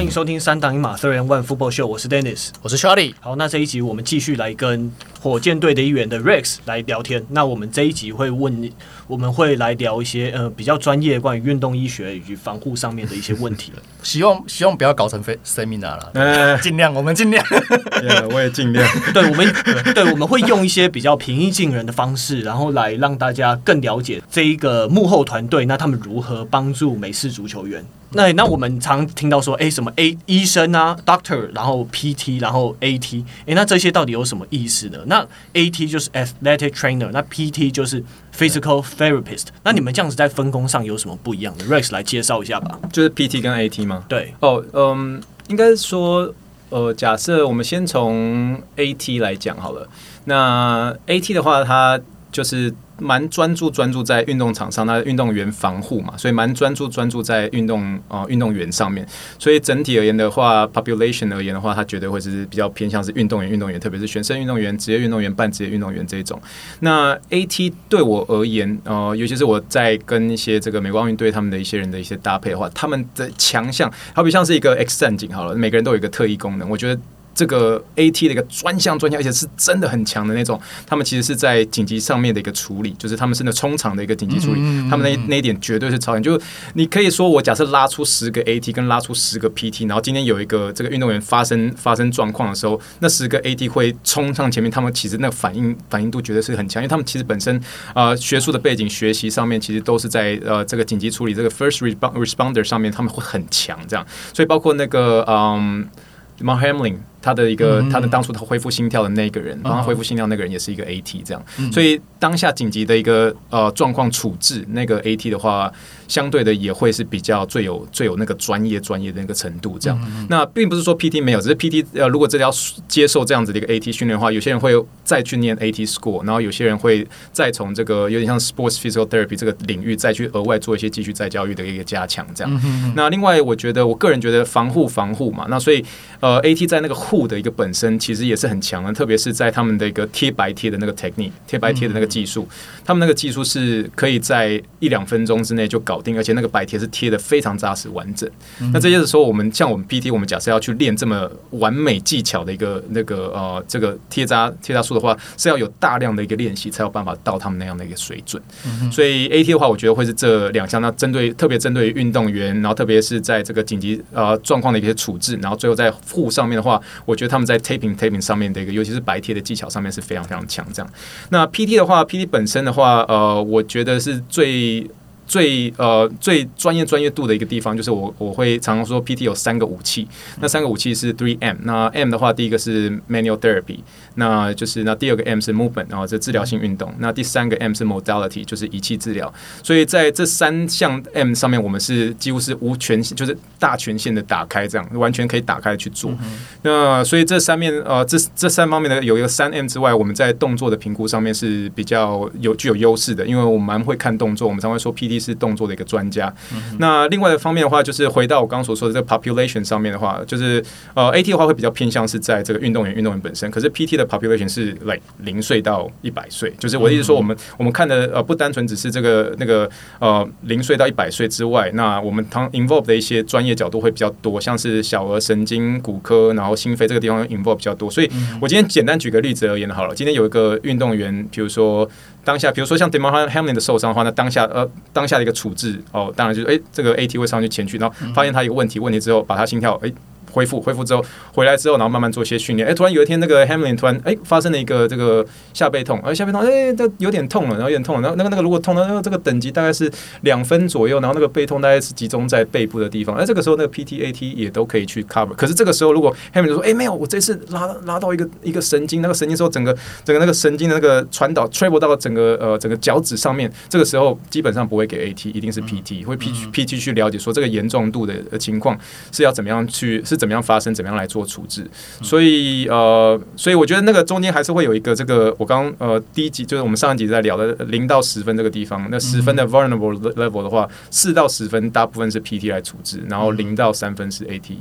欢迎收听三档一马 Three and One Football Show，我是 Dennis，我是 Charlie。好，那这一集我们继续来跟火箭队的一员的 Rex 来聊天。那我们这一集会问，我们会来聊一些呃比较专业关于运动医学以及防护上面的一些问题。希望希望不要搞成 Seminar 了，呃，尽量我们尽量，yeah, 我也尽量。对，我们对我们会用一些比较平易近人的方式，然后来让大家更了解这一个幕后团队，那他们如何帮助美式足球员。那那我们常听到说，哎，什么 A 医生啊，Doctor，然后 PT，然后 AT，哎，那这些到底有什么意思呢？那 AT 就是 Athletic Trainer，那 PT 就是 Physical Therapist。那你们这样子在分工上有什么不一样的？Rex 来介绍一下吧。就是 PT 跟 AT 吗？对。哦，嗯，应该说，呃，假设我们先从 AT 来讲好了。那 AT 的话，它就是。蛮专注专注在运动场上，那运动员防护嘛，所以蛮专注专注在运动啊运动员上面。所以整体而言的话，population 而言的话，它绝对会是比较偏向是运动员运动员，特别是学生运动员、职业运动员、半职业运动员这一种。那 AT 对我而言，呃，尤其是我在跟一些这个美国奥运队他们的一些人的一些搭配的话，他们的强项好比像是一个 X 战警好了，每个人都有一个特异功能，我觉得。这个 AT 的一个专项专项，而且是真的很强的那种。他们其实是在紧急上面的一个处理，就是他们是那冲场的一个紧急处理。他们那那一点绝对是超强。就你可以说，我假设拉出十个 AT 跟拉出十个 PT，然后今天有一个这个运动员发生发生状况的时候，那十个 AT 会冲上前面。他们其实那个反应反应度绝对是很强，因为他们其实本身啊、呃、学术的背景学习上面其实都是在呃这个紧急处理这个 first responder 上面他们会很强。这样，所以包括那个嗯 Mark Hamlin。他的一个，他的当初他恢复心跳的那个人，帮他恢复心跳那个人也是一个 AT 这样，所以当下紧急的一个呃状况处置，那个 AT 的话，相对的也会是比较最有最有那个专业专业的那个程度这样。那并不是说 PT 没有，只是 PT 呃，如果真的要接受这样子的一个 AT 训练的话，有些人会再去念 AT School，然后有些人会再从这个有点像 Sports Physical Therapy 这个领域再去额外做一些继续再教育的一个加强这样。那另外，我觉得我个人觉得防护防护嘛，那所以呃 AT 在那个护的一个本身其实也是很强的，特别是在他们的一个贴白贴的那个 technique，贴白贴的那个技术，他们那个技术是可以在一两分钟之内就搞定，而且那个白贴是贴的非常扎实完整。那这就是说，我们像我们 PT，我们假设要去练这么完美技巧的一个那个呃这个贴扎贴扎术的话，是要有大量的一个练习才有办法到他们那样的一个水准。所以 AT 的话，我觉得会是这两项。那针对特别针对运动员，然后特别是在这个紧急呃状况的一些处置，然后最后在护上面的话，我觉得他们。在 taping taping 上面的一个，尤其是白贴的技巧上面是非常非常强。这样，那 PT 的话，PT 本身的话，呃，我觉得是最最呃最专业专业度的一个地方，就是我我会常常说，PT 有三个武器，那三个武器是 three M。那 M 的话，第一个是 manual therapy。那就是那第二个 M 是 movement，然后这治疗性运动。那第三个 M 是 modality，就是仪器治疗。所以在这三项 M 上面，我们是几乎是无权，就是大权限的打开，这样完全可以打开去做。那所以这三面呃，这这三方面的有一个三 M 之外，我们在动作的评估上面是比较有具有优势的，因为我们蛮会看动作，我们常会说 PT 是动作的一个专家。那另外的方面的话，就是回到我刚刚所说的这个 population 上面的话，就是呃 AT 的话会比较偏向是在这个运动员运动员本身，可是 PT 的 population 是 like 零岁到一百岁，就是我的意思说，我们我们看的呃不单纯只是这个那个呃零岁到一百岁之外，那我们当 involve 的一些专业角度会比较多，像是小儿神经骨科，然后心肺这个地方 involve 比较多。所以我今天简单举个例子而言好了，今天有一个运动员，比如说当下，比如说像 Demar Hamlin 的受伤的话，那当下呃当下的一个处置哦，当然就是诶这个 AT 会上去前去，然后发现他一个问题，问题之后把他心跳诶。恢复恢复之后回来之后，然后慢慢做一些训练。哎，突然有一天，那个 Hamlin 突然哎发生了一个这个下背痛，哎下背痛，哎这有点痛了，然后有点痛了。然后那个那个如果痛了，那个这个等级大概是两分左右，然后那个背痛大概是集中在背部的地方。哎，这个时候那个 PTAT 也都可以去 cover。可是这个时候如果 Hamlin 说哎没有，我这次拉拉到一个一个神经，那个神经之后整个整个那个神经的那个传导 travel 到整个呃整个脚趾上面，这个时候基本上不会给 AT，一定是 PT 会 P PT 去了解说这个严重度的情况是要怎么样去是怎么样发生怎么样来做处置，所以呃，所以我觉得那个中间还是会有一个这个，我刚呃第一集就是我们上一集在聊的零到十分这个地方，那十分的 vulnerable level 的话，四到十分大部分是 PT 来处置，然后零到三分是 AT，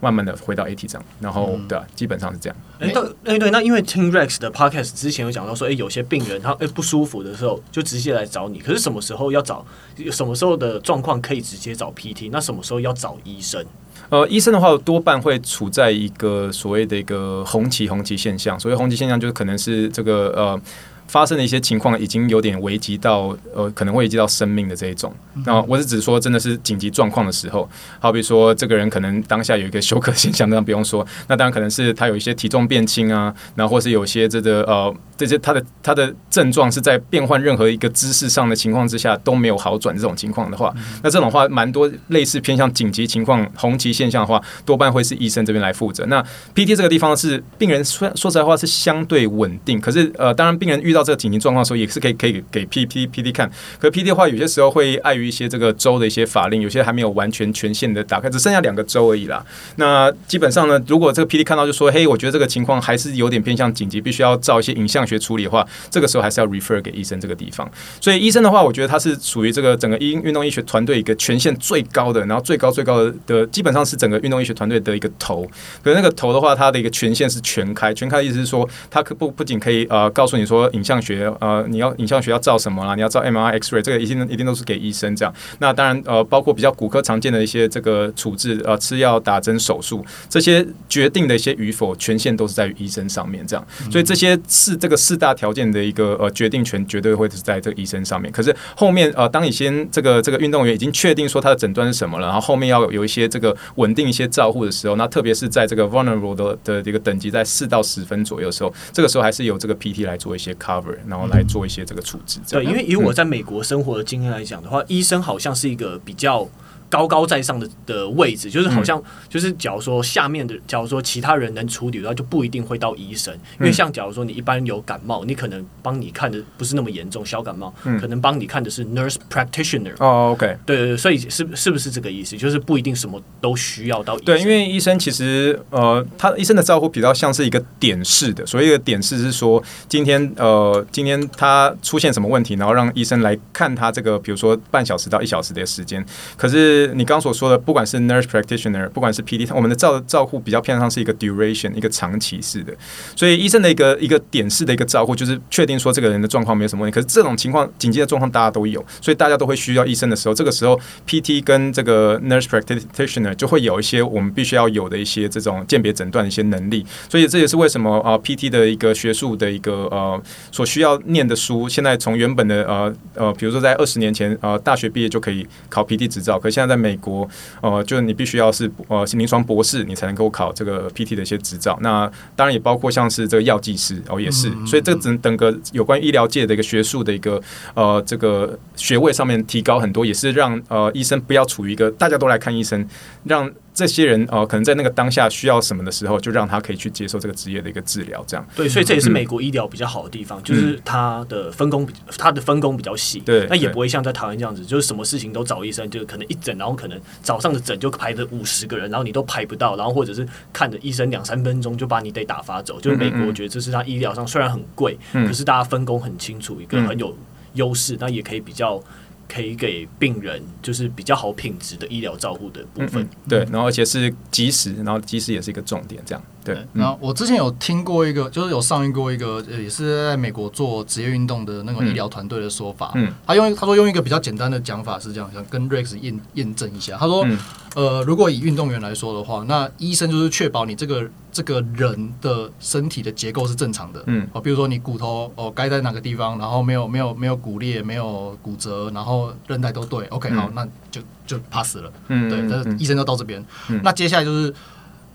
慢慢的回到 AT 这样，然后对啊，基本上是这样。哎，对，对，那因为听 Rex 的 podcast 之前有讲到说，哎，有些病人他哎不舒服的时候就直接来找你，可是什么时候要找，什么时候的状况可以直接找 PT，那什么时候要找医生？呃，医生的话多半会处在一个所谓的一个红旗红旗现象，所谓红旗现象就是可能是这个呃。发生的一些情况已经有点危及到呃，可能会危及到生命的这一种。那我是指说，真的是紧急状况的时候，好比说这个人可能当下有一个休克现象，那不用说，那当然可能是他有一些体重变轻啊，然后或是有些这个呃这些他的他的症状是在变换任何一个姿势上的情况之下都没有好转这种情况的话，那这种话蛮多类似偏向紧急情况红旗现象的话，多半会是医生这边来负责。那 PT 这个地方是病人说说实在话是相对稳定，可是呃当然病人遇到这个紧急状况的时候，也是可以可以给 P P P D 看。可是 P D 的话，有些时候会碍于一些这个州的一些法令，有些还没有完全权限的打开，只剩下两个州而已啦。那基本上呢，如果这个 P D 看到就说，嘿，我觉得这个情况还是有点偏向紧急，必须要照一些影像学处理的话，这个时候还是要 refer 给医生这个地方。所以医生的话，我觉得他是属于这个整个医运动医学团队一个权限最高的，然后最高最高的的，基本上是整个运动医学团队的一个头。可是那个头的话，他的一个权限是全开，全开的意思是说，他可不不仅可以呃告诉你说影像学。呃，你要影像学要照什么啦？你要照 MRI、X-ray，这个一定一定都是给医生这样。那当然，呃，包括比较骨科常见的一些这个处置，呃，吃药、打针、手术这些决定的一些与否，权限都是在于医生上面这样。所以这些是这个四大条件的一个呃决定权，绝对会是在这个医生上面。可是后面呃，当你先这个这个运动员已经确定说他的诊断是什么了，然后后面要有一些这个稳定一些照护的时候，那特别是在这个 vulnerable 的的这个等级在四到十分左右的时候，这个时候还是由这个 PT 来做一些 cover。然后来做一些这个处置。对，因为以我在美国生活的经验来讲的话，医生好像是一个比较。高高在上的的位置，就是好像就是，假如说下面的，假如说其他人能处理的话，就不一定会到医生。因为像假如说你一般有感冒，你可能帮你看的不是那么严重，小感冒，可能帮你看的是 nurse practitioner。哦，OK，对对对，所以是是不是这个意思？就是不一定什么都需要到医生。对，因为医生其实呃，他医生的照顾比较像是一个点式的，所谓的点式是说，今天呃，今天他出现什么问题，然后让医生来看他这个，比如说半小时到一小时的时间，可是。你刚所说的，不管是 nurse practitioner，不管是 PT，我们的照照护比较偏向是一个 duration，一个长期式的。所以医生的一个一个点式的一个照护，就是确定说这个人的状况没有什么问题。可是这种情况紧急的状况大家都有，所以大家都会需要医生的时候，这个时候 PT 跟这个 nurse practitioner 就会有一些我们必须要有的一些这种鉴别诊断的一些能力。所以这也是为什么啊 PT 的一个学术的一个呃所需要念的书，现在从原本的呃呃，比如说在二十年前呃大学毕业就可以考 PT 执照，可现在在在美国，呃，就是你必须要是呃是临床博士，你才能够考这个 PT 的一些执照。那当然也包括像是这个药剂师哦，也是。所以这个整整个有关医疗界的一个学术的一个呃这个学位上面提高很多，也是让呃医生不要处于一个大家都来看医生，让。这些人哦、呃，可能在那个当下需要什么的时候，就让他可以去接受这个职业的一个治疗，这样。对，所以这也是美国医疗比较好的地方，嗯、就是他的分工比他的分工比较细。对，那也不会像在台湾这样子，就是什么事情都找医生，就可能一诊，然后可能早上的诊就排着五十个人，然后你都排不到，然后或者是看着医生两三分钟就把你得打发走。就是美国，我觉得这是他医疗上虽然很贵，嗯、可是大家分工很清楚，一个很有优势，那也可以比较。可以给病人就是比较好品质的医疗照护的部分，嗯嗯，对，然后而且是及时，然后及时也是一个重点，这样对。然后我之前有听过一个，就是有上映过一个，也是在美国做职业运动的那个医疗团队的说法，嗯，他用他说用一个比较简单的讲法是这样，想跟 Rex 验验证一下，他说，嗯、呃，如果以运动员来说的话，那医生就是确保你这个。这个人的身体的结构是正常的，嗯，哦，比如说你骨头哦该在哪个地方，然后没有没有没有骨裂，没有骨折，然后韧带都对，OK，好，那就就 pass 了，嗯，对，那医生就到这边，那接下来就是。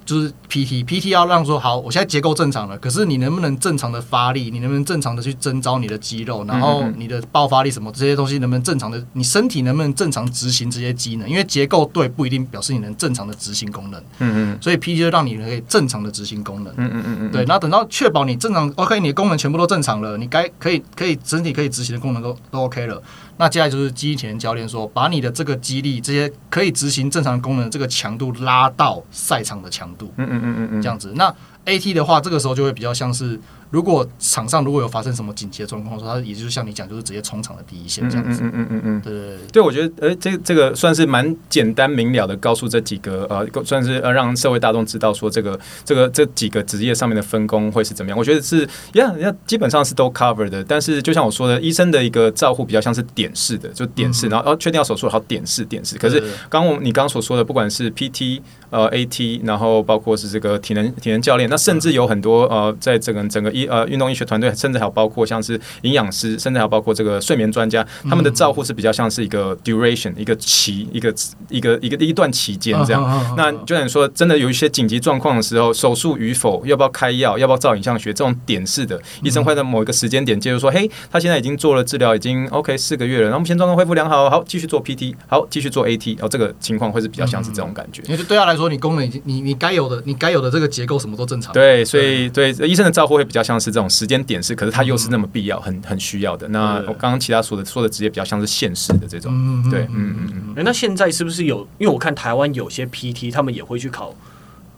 就是 PT，PT 要让说好，我现在结构正常了，可是你能不能正常的发力？你能不能正常的去征召你的肌肉？然后你的爆发力什么这些东西能不能正常的？你身体能不能正常执行这些机能？因为结构对不一定表示你能正常的执行功能。嗯嗯。所以 PT 就让你可以正常的执行功能。嗯嗯嗯对，然后等到确保你正常 OK，你的功能全部都正常了，你该可以可以身体可以执行的功能都都 OK 了。那接下来就是肌力体能教练说，把你的这个肌力这些可以执行正常功能的这个强度拉到赛场的强度，嗯嗯嗯嗯嗯，这样子。那 AT 的话，这个时候就会比较像是。如果场上如果有发生什么紧急的状况说，他也就是像你讲，就是直接冲场的第一线这样子。嗯嗯嗯嗯对对对，对，我觉得，呃，这这个算是蛮简单明了的，告诉这几个呃，算是呃让社会大众知道说这个这个这几个职业上面的分工会是怎么样。我觉得是，呀，人家基本上是都 cover 的。但是就像我说的，医生的一个照护比较像是点式的，就点式，然后哦确定要手术好点式点式。可是刚刚我你刚刚所说的，不管是 PT 呃 AT，然后包括是这个体能体能教练，那甚至有很多呃，在整个整个医呃运动医学团队，甚至还有包括像是营养师，甚至还有包括这个睡眠专家，他们的照护是比较像是一个 duration 一个期一个一个一个一段期间这样。那就像你说，真的有一些紧急状况的时候，手术与否，要不要开药，要不要照影像学，这种点式的，医生会在某一个时间点介入说，嘿，他现在已经做了治疗，已经 OK 四个月了，然后目前状况恢复良好，好继续做 PT，好继续做 AT，然后这个情况会是比较像是这种感觉。因为对他来说，你功能已经你你该有的你该有的这个结构什么都正常。对，所以对医生的照顾会比较像是这种时间点是，可是他又是那么必要、很很需要的。那我刚刚其他说的说的职业比较像是现实的这种。对，嗯嗯嗯。那现在是不是有？因为我看台湾有些 PT，他们也会去考，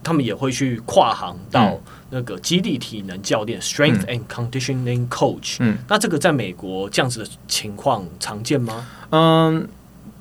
他们也会去跨行到那个基地体能教练 （Strength and Conditioning Coach）。嗯，那这个在美国这样子的情况常见吗？嗯。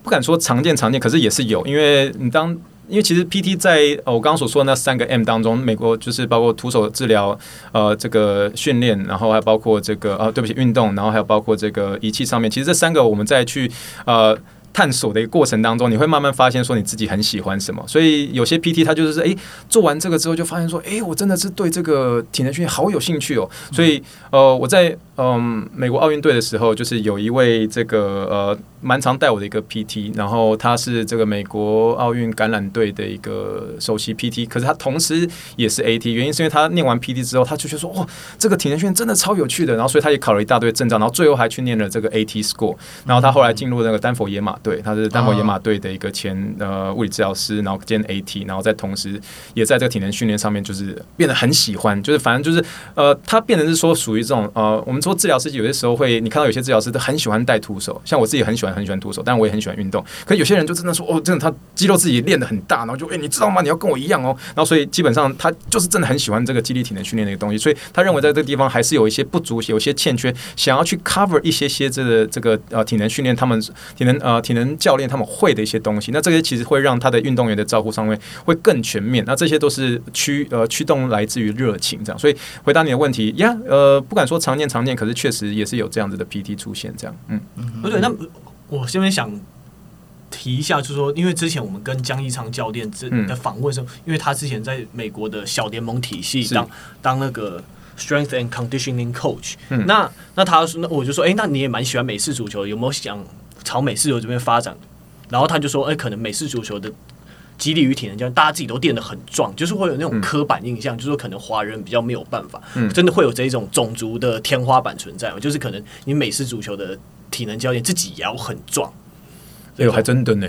不敢说常见常见，可是也是有，因为你当因为其实 PT 在我刚刚所说的那三个 M 当中，美国就是包括徒手治疗，呃，这个训练，然后还包括这个呃，对不起，运动，然后还有包括这个仪器上面，其实这三个我们再去呃。探索的一个过程当中，你会慢慢发现说你自己很喜欢什么。所以有些 PT 他就是诶，做完这个之后就发现说，诶，我真的是对这个体能训练好有兴趣哦。所以呃，我在嗯美国奥运队的时候，就是有一位这个呃蛮常带我的一个 PT，然后他是这个美国奥运橄榄队的一个首席 PT，可是他同时也是 AT，原因是因为他念完 PT 之后，他就觉得说，哇，这个体能训练真的超有趣的。然后所以他也考了一大堆证照，然后最后还去念了这个 AT score，然后他后来进入那个丹佛野马。对，他是丹佛野马队的一个前呃物理治疗师，然后兼 AT，然后在同时也在这个体能训练上面，就是变得很喜欢，就是反正就是呃，他变得是说属于这种呃，我们说治疗师有些时候会，你看到有些治疗师都很喜欢带徒手，像我自己很喜欢很喜欢徒手，但我也很喜欢运动。可有些人就真的说哦，真的他肌肉自己练得很大，然后就哎、欸，你知道吗？你要跟我一样哦。然后所以基本上他就是真的很喜欢这个肌力体能训练的一个东西，所以他认为在这个地方还是有一些不足，有些欠缺，想要去 cover 一些些这个这个呃体能训练，他们体能呃体能教练他们会的一些东西，那这些其实会让他的运动员的照顾上面会更全面。那这些都是驱呃驱动来自于热情，这样。所以回答你的问题呀，呃，不敢说常见常见，可是确实也是有这样子的 PT 出现，这样。嗯，不对，那我这边想提一下，就是说，因为之前我们跟江一昌教练之的访问时候，因为他之前在美国的小联盟体系当当那个 Strength and Conditioning Coach，那那他说，那我就说，哎，那你也蛮喜欢美式足球，有没有想？朝美式足球这边发展，然后他就说：“哎，可能美式足球的激励与体能教练，大家自己都练得很壮，就是会有那种刻板印象，嗯、就是说可能华人比较没有办法，嗯、真的会有这一种种族的天花板存在，就是可能你美式足球的体能教练自己也要很壮。”哎呦，还真的呢！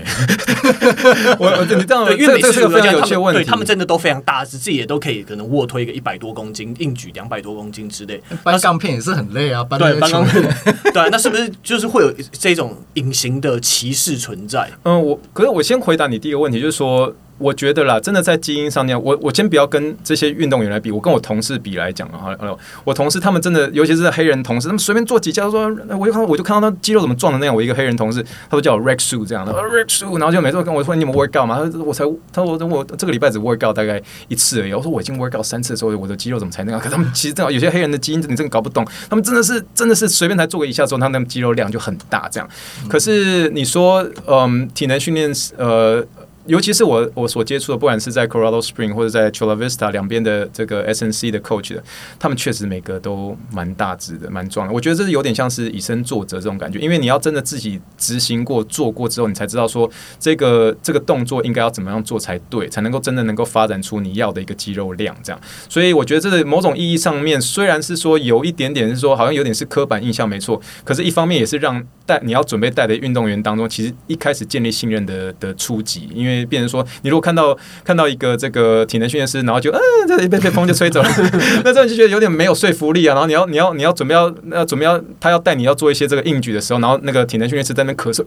我我你这样，因为每个非常有些问题，对他们真的都非常大只，自己也都可以可能卧推个一百多公斤，硬举两百多公斤之类。搬钢片也是很累啊，搬对搬钢片，对，那是不是就是会有这种隐形的歧视存在？嗯，我可是我先回答你第一个问题，就是说。我觉得啦，真的在基因上面，我我先不要跟这些运动员来比，我跟我同事比来讲啊，我同事他们真的，尤其是黑人同事，他们随便做几下，说，我就看我就看到他肌肉怎么壮的那样。我一个黑人同事，他都叫我 Rex Su 这样的 Rex Su，然后就每次跟我说你们 work out 嘛，他说我才他说我我这个礼拜只 work out 大概一次而已。我说我已经 work out 三次的时候，我的肌肉怎么才那样？可他们其实正好有些黑人的基因你真的搞不懂，他们真的是真的是随便才做个一下之后，他们肌肉量就很大这样。可是你说，嗯，体能训练，呃。尤其是我我所接触的，不管是在 Colorado Spring 或者在 Chula Vista 两边的这个 SNC 的 coach 的，他们确实每个都蛮大只的，蛮壮的。我觉得这是有点像是以身作则这种感觉，因为你要真的自己执行过、做过之后，你才知道说这个这个动作应该要怎么样做才对，才能够真的能够发展出你要的一个肌肉量。这样，所以我觉得这个某种意义上面，虽然是说有一点点是说好像有点是刻板印象，没错，可是一方面也是让带你要准备带的运动员当中，其实一开始建立信任的的初级，因为。因为变成说，你如果看到看到一个这个体能训练师，然后就嗯，这一被被风就吹走了，那这样就觉得有点没有说服力啊。然后你要你要你要准备要要准备要他要带你要做一些这个硬举的时候，然后那个体能训练师在那咳嗽，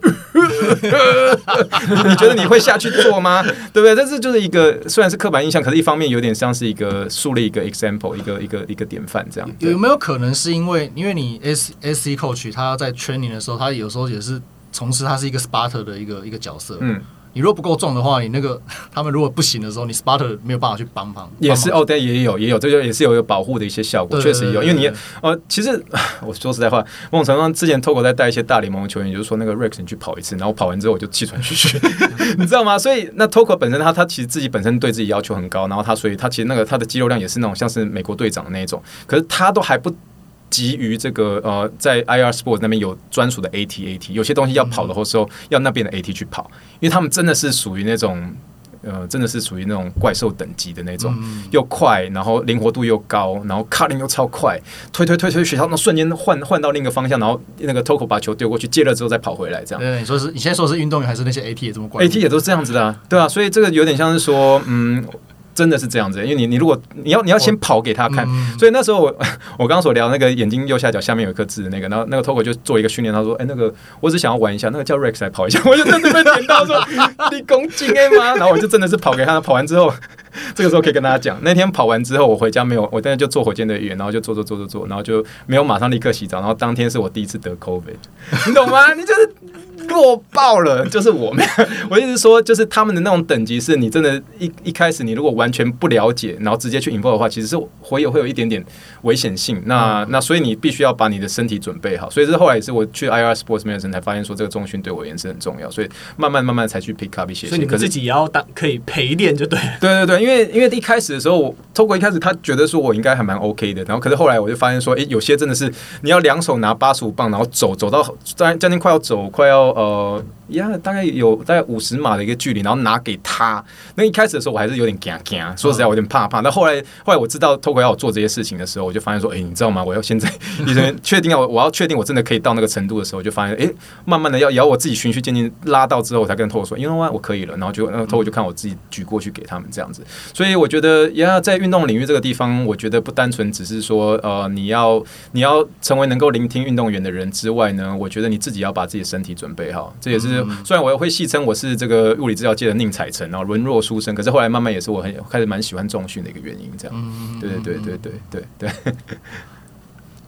你觉得你会下去做吗？对不对？但是就是一个虽然是刻板印象，可是一方面有点像是一个树立一个 example，一个一个一个典范这样。有没有可能是因为因为你 S S C coach 他在 training 的时候，他有时候也是从事他是一个 spotter 的一个一个角色，嗯。你如果不够重的话，你那个他们如果不行的时候，你 spotter 没有办法去帮忙。也是哦，对，也有也有，这个也是有一个保护的一些效果，确实有。因为你呃，其实我说实在话，某种程度上之前 Toko 在带一些大联盟的球员，就是说那个 Rex 你去跑一次，然后跑完之后我就气喘吁吁，你知道吗？所以那 Toko 本身他他其实自己本身对自己要求很高，然后他所以他其实那个他的肌肉量也是那种像是美国队长的那种，可是他都还不。基于这个呃，在 IR Sports 那边有专属的 AT AT，有些东西要跑的时候，要那边的 AT 去跑，因为他们真的是属于那种呃，真的是属于那种怪兽等级的那种，又快，然后灵活度又高，然后 cutting 又超快，推推推推，学校那瞬间换换到另一个方向，然后那个 Toko 把球丢过去，接了之后再跑回来，这样。对，你说是你现在说的是运动员还是那些 AT 也这么怪？AT 也都是这样子的啊，对啊，所以这个有点像是说，嗯。真的是这样子，因为你你如果你要你要先跑给他看，嗯、所以那时候我 我刚刚所聊那个眼睛右下角下面有一颗痣的那个，然后那个 Togo 就做一个训练，他说：“哎、欸，那个我只想要玩一下，那个叫 Rex 来跑一下。”我就真的被点到说：“ 你恭敬哎吗？”然后我就真的是跑给他，跑完之后，这个时候可以跟大家讲，那天跑完之后我回家没有，我当时就坐火箭队的员，然后就坐坐坐坐坐，然后就没有马上立刻洗澡，然后当天是我第一次得 COVID，你懂吗？你就是。弱爆了，就是我们。我意思说，就是他们的那种等级，是你真的一，一一开始你如果完全不了解，然后直接去 involve 的话，其实是会有会有一点点危险性。那、嗯、那所以你必须要把你的身体准备好。所以是后来也是我去 IR Sports Medicine 才发现说，这个中训对我也是很重要。所以慢慢慢慢才去 pick up 一些。所以你自己也要当可以陪练就对。对对对，因为因为一开始的时候我透过一开始他觉得说我应该还蛮 OK 的，然后可是后来我就发现说，诶，有些真的是你要两手拿八十五磅，然后走走到将将近快要走快要呃。呀，yeah, 大概有大概五十码的一个距离，然后拿给他。那一开始的时候，我还是有点惊惊，说实在，我有点怕怕。那后来，后来我知道透过要我做这些事情的时候，我就发现说，哎、你知道吗？我要现在，你确定要我要确定我真的可以到那个程度的时候，我就发现，哎、慢慢的要要我自己循序渐进拉到之后，我才跟透过说，因为我可以了。然后就那 Toko 就看我自己举过去给他们这样子。所以我觉得，呀，在运动领域这个地方，我觉得不单纯只是说，呃，你要你要成为能够聆听运动员的人之外呢，我觉得你自己要把自己的身体准备好。这也是虽然我会。戏称我是这个物理治疗界的宁采臣，然后沦落书生。可是后来慢慢也是我很开始蛮喜欢重训的一个原因，这样。对对对对对对对。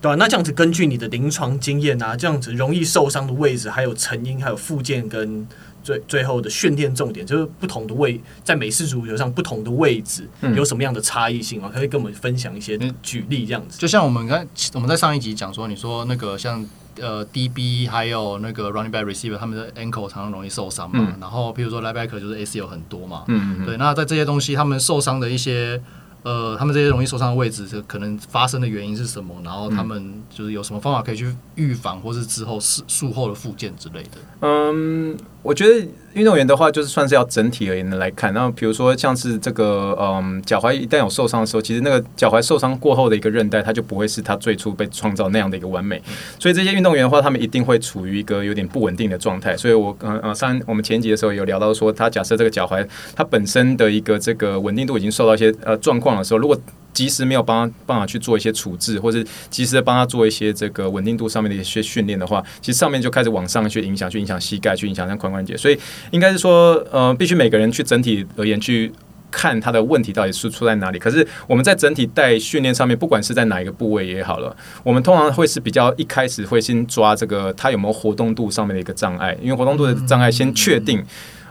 对啊，那这样子根据你的临床经验啊，这样子容易受伤的位置，还有成因，还有附件跟最最后的训练重点，就是不同的位在美式足球上不同的位置有什么样的差异性啊？可以跟我们分享一些举例这样子。就像我们刚我们在上一集讲说，你说那个像。呃，DB 还有那个 running back receiver，他们的 ankle 常常容易受伤嘛。嗯、然后，譬如说 linebacker 就是 ACL 很多嘛。嗯嗯对，那在这些东西，他们受伤的一些呃，他们这些容易受伤的位置，可能发生的原因是什么？然后他们就是有什么方法可以去预防，或是之后术术后的复健之类的。嗯，我觉得。运动员的话，就是算是要整体而言的来看。然后，比如说像是这个，嗯，脚踝一旦有受伤的时候，其实那个脚踝受伤过后的一个韧带，它就不会是它最初被创造那样的一个完美。所以这些运动员的话，他们一定会处于一个有点不稳定的状态。所以我，嗯嗯，上我们前集的时候有聊到说，他假设这个脚踝它本身的一个这个稳定度已经受到一些呃状况的时候，如果及时没有帮他办法去做一些处置，或者及时的帮他做一些这个稳定度上面的一些训练的话，其实上面就开始往上去影响，去影响膝盖，去影响像髋关节。所以应该是说，呃，必须每个人去整体而言去看他的问题到底是出在哪里。可是我们在整体带训练上面，不管是在哪一个部位也好了，我们通常会是比较一开始会先抓这个他有没有活动度上面的一个障碍，因为活动度的障碍先确定。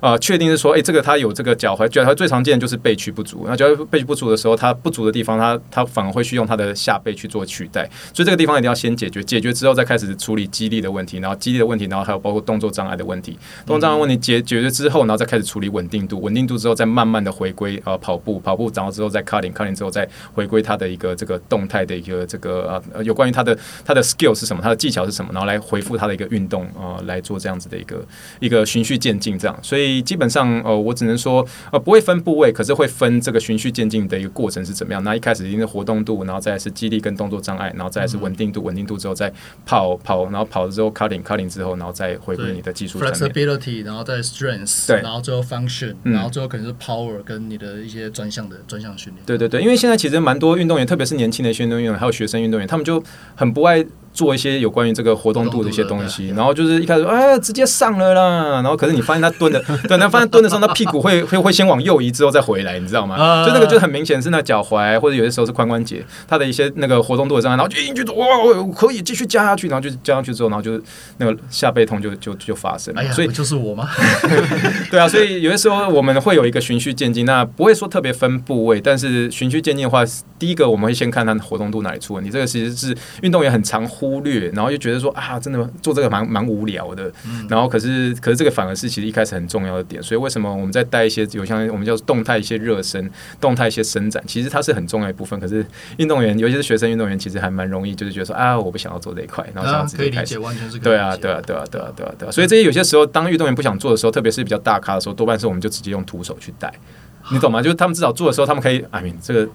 啊，确定是说，哎、欸，这个他有这个脚踝，脚踝最常见的就是背屈不足。那脚踝背屈不足的时候，他不足的地方，他他反而会去用他的下背去做取代。所以这个地方一定要先解决，解决之后再开始处理肌力的问题，然后肌力的问题，然后还有包括动作障碍的问题。动作障碍问题解解决了之后，然后再开始处理稳定度，稳定度之后再慢慢的回归啊跑步，跑步然后之后再 cutting，cutting 之后再回归他的一个这个动态的一个这个啊有关于他的他的 skill 是什么，他的技巧是什么，然后来回复他的一个运动啊来做这样子的一个一个循序渐进这样。所以基本上。呃，我只能说，呃，不会分部位，可是会分这个循序渐进的一个过程是怎么样。那一开始一定是活动度，然后再是肌力跟动作障碍，然后再是稳定度，稳定度之后再跑跑，然后跑了之后 cutting cutting 之后，然后再回归你的技术 flexibility，然后再 strength，对，然后最后 function，然后最后可能是 power 跟你的一些专项的专项训练。对对对，因为现在其实蛮多运动员，特别是年轻的运动员，还有学生运动员，他们就很不爱。做一些有关于这个活动度的一些东西，然后就是一开始哎直接上了啦，然后可是你发现他蹲的，对，他发现蹲的时候，他屁股会会会先往右移，之后再回来，你知道吗？就那个就很明显是那脚踝或者有些时候是髋关节，他的一些那个活动度的障碍，然后就一直哇，可以继续加下去，然后就加上去之后，然后就是那个下背痛就就就发生了。哎呀，所以就是我吗？对啊，所以有些时候我们会有一个循序渐进，那不会说特别分部位，但是循序渐进的话，第一个我们会先看他的活动度哪里出问题，这个其实是运动员很常忽略，然后又觉得说啊，真的做这个蛮蛮无聊的，然后可是可是这个反而是其实一开始很重要的点，所以为什么我们在带一些有像我们叫动态一些热身、动态一些伸展，其实它是很重要一部分。可是运动员，尤其是学生运动员，其实还蛮容易就是觉得说啊，我不想要做这一块，然后想要直接开始。对啊，对啊，对啊，对啊，对啊，对啊。所以这些有些时候，当运动员不想做的时候，特别是比较大咖的时候，多半是我们就直接用徒手去带，你懂吗？就是他们至少做的时候，他们可以，I mean 这个。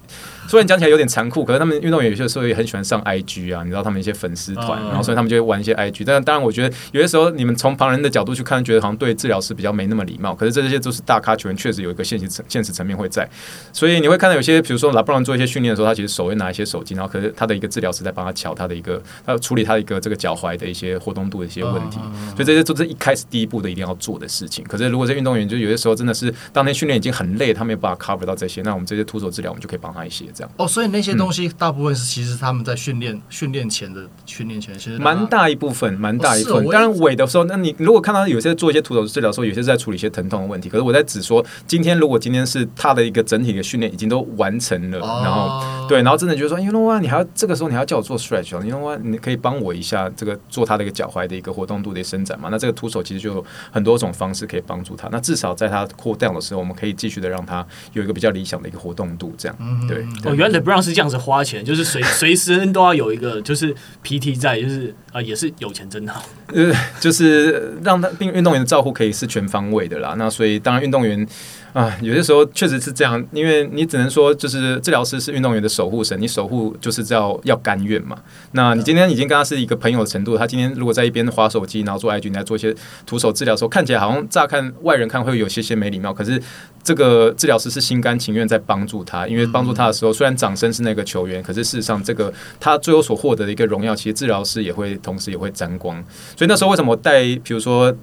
虽然讲起来有点残酷，可是他们运动员有些时候也很喜欢上 IG 啊，你知道他们一些粉丝团，然后所以他们就会玩一些 IG。但当然，我觉得有些时候你们从旁人的角度去看，觉得好像对治疗师比较没那么礼貌。可是这些都是大咖球员，确实有一个现实层现实层面会在。所以你会看到有些，比如说拉布朗做一些训练的时候，他其实手会拿一些手机，然后可是他的一个治疗师在帮他瞧他的一个，他处理他的一个这个脚踝的一些活动度的一些问题。所以这些都是一开始第一步的一定要做的事情。可是如果这运动员就有些时候真的是当天训练已经很累，他没有办法 cover 到这些，那我们这些徒手治疗我们就可以帮他一些这样。哦，所以那些。东西大部分是其实他们在训练训练前的训练前，其实蛮大一部分，蛮大一部分。当然尾的时候，那你如果看到有些做一些徒手治疗的时候，有些是在处理一些疼痛的问题。可是我在只说，今天如果今天是他的一个整体的训练已经都完成了，然后对，然后真的就是说，you know what，你还要这个时候你还要叫我做 stretch，you know what，你可以帮我一下这个做他的一个脚踝的一个活动度的伸展嘛？那这个徒手其实就有很多种方式可以帮助他。那至少在他 cool down 的时候，我们可以继续的让他有一个比较理想的一个活动度，这样。对，哦，原来不让是这样子花钱，就是。随 随时都要有一个，就是 PT 在，就是啊、也是有钱真好。呃，就是让他并运动员的照护可以是全方位的啦。那所以当然运动员。啊，有些时候确实是这样，因为你只能说，就是治疗师是运动员的守护神，你守护就是要要甘愿嘛。那你今天已经跟他是一个朋友的程度，他今天如果在一边划手机，然后做 IG，你在做一些徒手治疗的时候，看起来好像乍看外人看会有些些没礼貌，可是这个治疗师是心甘情愿在帮助他，因为帮助他的时候，虽然掌声是那个球员，可是事实上这个他最后所获得的一个荣耀，其实治疗师也会同时也会沾光。所以那时候为什么我带，比如说。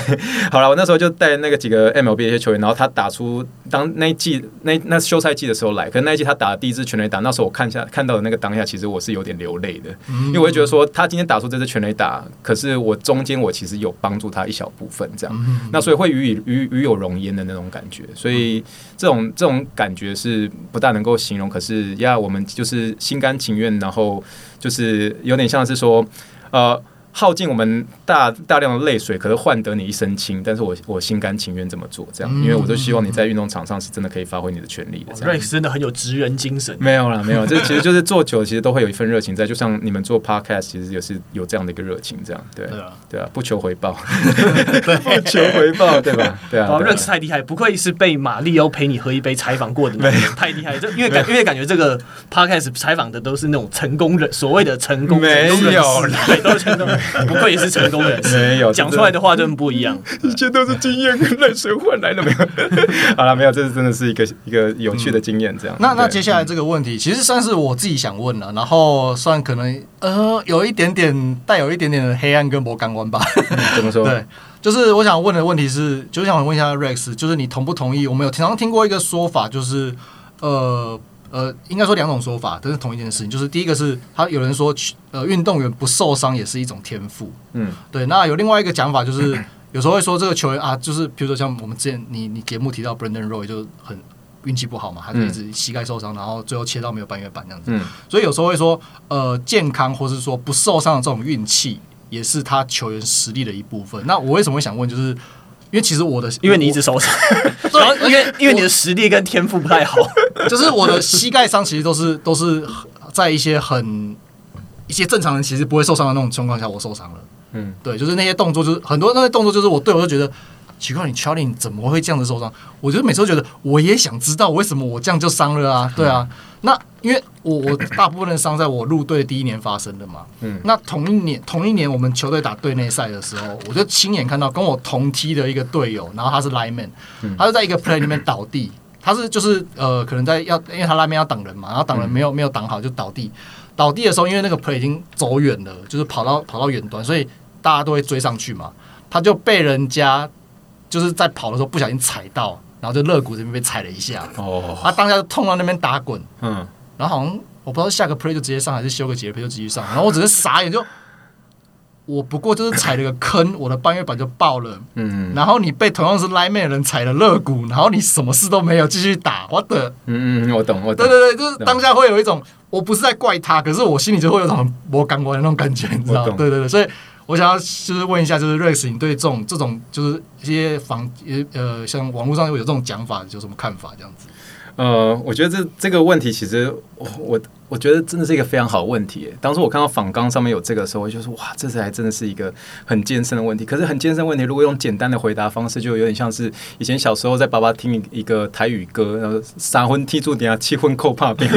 好了，我那时候就带那个几个 MLB 的一些球员，然后他打出当那一季那那休赛季的时候来，可是那一季他打的第一支全垒打，那时候我看下看到的那个当下，其实我是有点流泪的，因为我会觉得说他今天打出这支全垒打，可是我中间我其实有帮助他一小部分这样，那所以会与与与有容焉的那种感觉，所以这种这种感觉是不大能够形容，可是呀，我们就是心甘情愿，然后就是有点像是说呃。耗尽我们大大量的泪水，可是换得你一身轻。但是我我心甘情愿这么做，这样，因为我都希望你在运动场上是真的可以发挥你的全力的。Rex 真的很有职人精神。没有啦，没有，这其实就是做久，其实都会有一份热情在。就像你们做 Podcast，其实也是有这样的一个热情，这样对对啊，不求回报，不求回报，对吧？对啊，Rex 太厉害，不愧是被马力欧陪你喝一杯采访过的，太厉害。这因为感因为感觉这个 Podcast 采访的都是那种成功人，所谓的成功没有，对，都是成功人，不愧是成。成功人士 没有讲出来的话真的不一样，一切都是经验跟泪水换来的，没有。好了，没有，这是真的是一个一个有趣的经验。这样，那那接下来这个问题，其实算是我自己想问了，然后算可能呃有一点点带有一点点的黑暗跟魔感官吧。怎么说？对，就是我想问的问题是，就是想问一下 Rex，就是你同不同意？我们有常常听过一个说法，就是呃。呃，应该说两种说法，都是同一件事情。就是第一个是，他有人说，呃，运动员不受伤也是一种天赋。嗯，对。那有另外一个讲法，就是有时候会说这个球员啊，就是比如说像我们之前你你节目提到 Brandon Roy 就很运气不好嘛，他就一直膝盖受伤，然后最后切到没有半月板这样子。嗯，所以有时候会说，呃，健康或是说不受伤的这种运气，也是他球员实力的一部分。那我为什么会想问，就是。因为其实我的，因为你一直受伤，然后因为因为你的实力跟天赋不太好，就是我的膝盖伤其实都是都是在一些很一些正常人其实不会受伤的那种情况下，我受伤了。嗯，对，就是那些动作，就是很多那些动作，就是我对我就觉得奇怪，你 Charlie 你怎么会这样子受伤？我觉得每次都觉得我也想知道为什么我这样就伤了啊？对啊，那。因为我我大部分的伤在我入队第一年发生的嘛，嗯，那同一年同一年我们球队打队内赛的时候，我就亲眼看到跟我同梯的一个队友，然后他是 lineman，他就在一个 play 里面倒地，他是就是呃可能在要，因为他 lineman 要挡人嘛，然后挡人没有没有挡好就倒地，倒地的时候，因为那个 play 已经走远了，就是跑到跑到远端，所以大家都会追上去嘛。他就被人家就是在跑的时候不小心踩到，然后就肋骨这边被踩了一下。哦，他当下就痛到那边打滚。嗯，然后好像我不知道下个 play 就直接上，还是修个几个 play 就继续上。然后我只是傻眼就。我不过就是踩了个坑，我的半月板就爆了。嗯，然后你被同样是 lineman 的人踩了肋骨，然后你什么事都没有，继续打，我的。嗯嗯，我懂，我懂。对对对，就是当下会有一种，我不是在怪他，可是我心里就会有一种我感官的那种感觉，你知道吗？对对对，所以我想要就是问一下，就是 Rex，你对这种这种就是一些防呃，像网络上有这种讲法，有什么看法？这样子？呃，我觉得这这个问题其实我。我觉得真的是一个非常好的问题。当时我看到仿纲上面有这个时候，我就说哇，这是还真的是一个很艰深的问题。可是很艰深的问题，如果用简单的回答方式，就有点像是以前小时候在爸爸听一个台语歌，然后三分踢住点啊，七分扣怕边，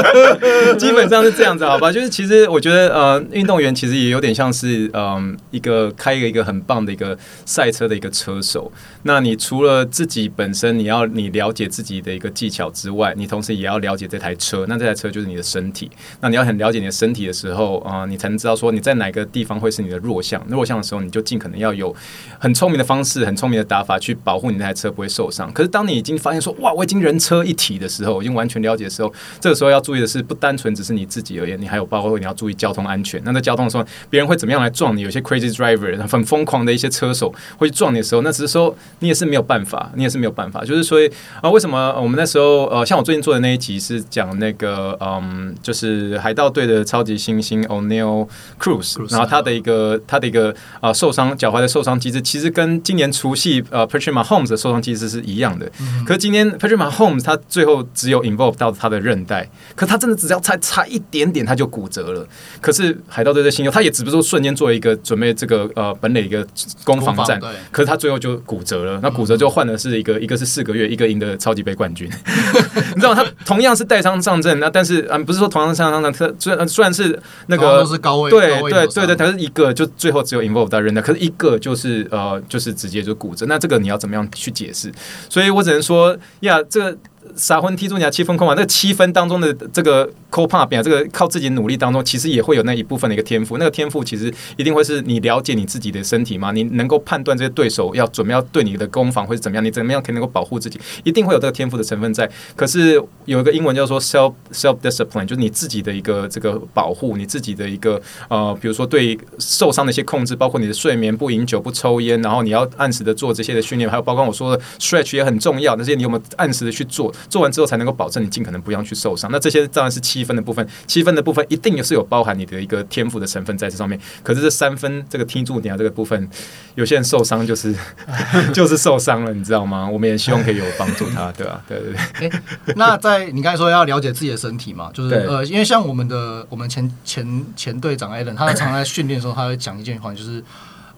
基本上是这样子，好吧？就是其实我觉得呃，运动员其实也有点像是嗯、呃，一个开一个一个很棒的一个赛车的一个车手。那你除了自己本身你要你了解自己的一个技巧之外，你同时也要了解这台车。那这台车就是你的。身体，那你要很了解你的身体的时候啊、你才能知道说你在哪个地方会是你的弱项。弱项的时候，你就尽可能要有很聪明的方式、很聪明的打法去保护你那台车不会受伤。可是当你已经发现说哇，我已经人车一体的时候，已经完全了解的时候，这个时候要注意的是，不单纯只是你自己而言，你还有包括你要注意交通安全。那在交通的时候，别人会怎么样来撞你？有些 crazy driver 很疯狂的一些车手会撞你的时候，那只是说你也是没有办法，你也是没有办法。就是所以啊、为什么我们那时候呃，像我最近做的那一集是讲那个嗯。嗯，就是海盗队的超级新星 Oneil Cruz，然后他的一个他的一个啊、呃、受伤脚踝的受伤机制，其实跟今年除夕呃 Patrick Mahomes 的受伤机制是一样的。嗯、可是今天 Patrick Mahomes 他最后只有 involve 到他的韧带，可他真的只要差差一点点他就骨折了。可是海盗队的新秀他也只不过瞬间做一个准备这个呃本垒一个攻防战，可是他最后就骨折了。那骨折就换的是一个、嗯、一个是四个月，一个赢得超级杯冠军。你知道他同样是带伤上阵，那但是啊。不是说同样像那特虽然虽然是那个都是高位，对对对对，它是一个就最后只有 involve 到人的，可是一个就是呃就是直接就骨折，那这个你要怎么样去解释？所以我只能说呀，这个。撒昏踢中你要七分空嘛？那七分当中的这个扣帕边，这个靠自己努力当中，其实也会有那一部分的一个天赋。那个天赋其实一定会是你了解你自己的身体吗？你能够判断这些对手要准备要对你的攻防会是怎么样？你怎么样可以能够保护自己？一定会有这个天赋的成分在。可是有一个英文叫做 self self discipline，就是你自己的一个这个保护，你自己的一个呃，比如说对受伤的一些控制，包括你的睡眠、不饮酒、不抽烟，然后你要按时的做这些的训练，还有包括我说的 stretch 也很重要。那些你有没有按时的去做？做完之后才能够保证你尽可能不要去受伤。那这些当然是七分的部分，七分的部分一定也是有包含你的一个天赋的成分在这上面。可是这三分这个踢住点这个部分，有些人受伤就是 就是受伤了，你知道吗？我们也希望可以有帮助他，对吧、啊？对对对。欸、那在你刚才说要了解自己的身体嘛，就是呃，因为像我们的我们前前前队长 Allen，他常常在训练的时候，他会讲一句话，就是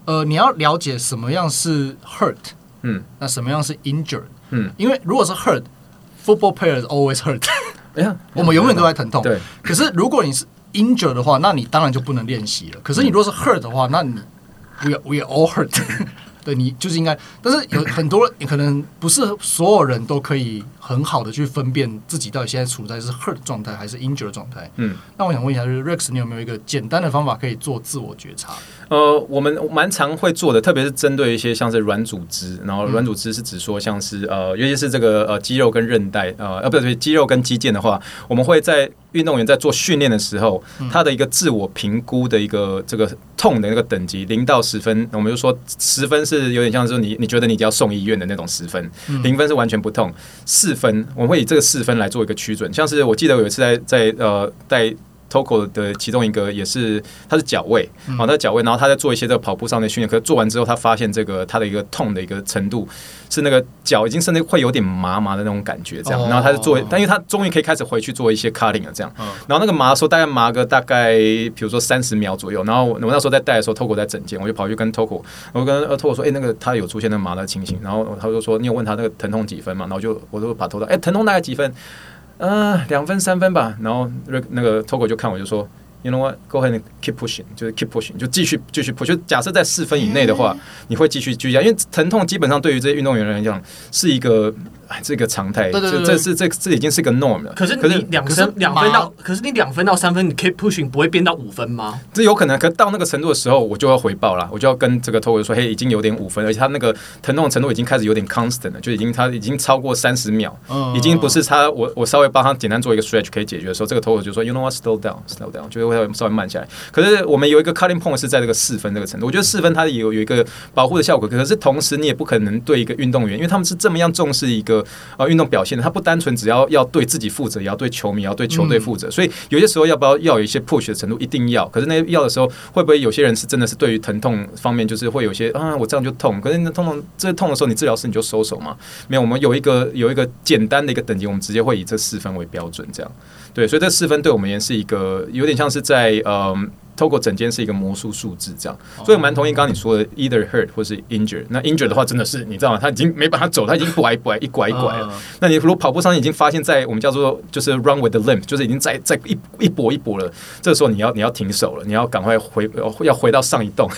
呃，你要了解什么样是 hurt，嗯，那什么样是 injured，嗯，因为如果是 hurt。Football players always hurt。哎呀，我们永远都在疼痛。对。可是如果你是 injured 的话，那你当然就不能练习了。可是你如果是 hurt 的话，那你 we we all hurt。对，你就是应该。但是有很多人，可能不是所有人都可以很好的去分辨自己到底现在处在是 hurt 状态还是 injured 状态。嗯。那我想问一下，就是 Rex，你有没有一个简单的方法可以做自我觉察？呃，我们蛮常会做的，特别是针对一些像是软组织，然后软组织是指说像是呃，尤其是这个呃肌肉跟韧带，呃，呃，不对，肌肉跟肌腱的话，我们会在运动员在做训练的时候，他的一个自我评估的一个这个痛的那个等级，零到十分，我们就说十分是有点像是你你觉得你就要送医院的那种十分，零分是完全不痛，四分我们会以这个四分来做一个区准，像是我记得有一次在在呃在。Toco 的其中一个也是，他是脚位，好、嗯，他脚位，然后他在做一些这个跑步上的训练，可是做完之后，他发现这个他的一个痛的一个程度是那个脚已经甚至会有点麻麻的那种感觉，这样，然后他就做，但因为他终于可以开始回去做一些 cutting 了，这样，然后那个麻的时候大概麻个大概，比如说三十秒左右，然后我那时候在带的时候，Toco 在整间，我就跑去跟 Toco，我跟 Toco 说，哎、欸，那个他有出现那个麻的情形，然后他就说，你有问他那个疼痛几分嘛？然后就我就把头到，哎、欸，疼痛大概几分？嗯，两分三分吧。然后那个 Togo 就看我就说，You know what? Go ahead and keep pushing，就是 keep pushing，就继续继续 push。就假设在四分以内的话，你会继续继续加，因为疼痛基本上对于这些运动员来讲是一个这个常态，对对对对这这是这这已经是个 norm 了。可是你两分两分到，可是你两分到三分，你 keep pushing 不会变到五分吗？这有可能，可到那个程度的时候，我就要回报了，我就要跟这个 Togo 说，嘿，已经有点五分，而且他那个疼痛程度已经开始有点 constant 了，就已经他已经超过三十秒，嗯已经不是他我我稍微帮他简单做一个 stretch 可以解决的时候，这个 Togo 就说 You know what，slow down，slow down，就会稍微慢下来。可是我们有一个 cutting point 是在这个四分这个程度，我觉得四分它有有一个保护的效果，可是同时你也不可能对一个运动员，因为他们是这么样重视一个呃运动表现的，他不单纯只要要对自己负责，也要对球迷，也要对球队负责，所以有些时候要不要要有一些 push 的程度，一定要。可是那要的时候，会不会有些人是真的是对于疼痛方面，就是会有些啊，我这样就痛，可是那痛痛这痛的时候，你治疗师你就收手嘛？没有，我们有一个有一个简单的一个等级，我们直接会以这四分为标准，这样对，所以这四分对我们也是一个有点像是在嗯。呃透过整间是一个魔术数字，这样，所以我蛮同意刚刚你说的，either hurt 或是 injured。那 injured 的话，真的是你知道吗？他已经没办法走，他已经拐拐一拐一拐了。那你如果跑步上已经发现，在我们叫做就是 run with the limp，就是已经在在一一跛一跛了。这个时候你要你要停手了，你要赶快回要 回到上一栋，